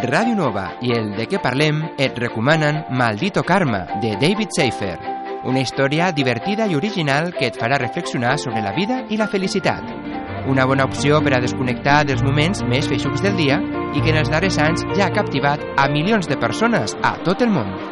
Ràdio Nova i el De què parlem et recomanen Maldito Karma, de David Seifer. Una història divertida i original que et farà reflexionar sobre la vida i la felicitat. Una bona opció per a desconnectar dels moments més feixucs del dia i que en els darrers anys ja ha captivat a milions de persones a tot el món.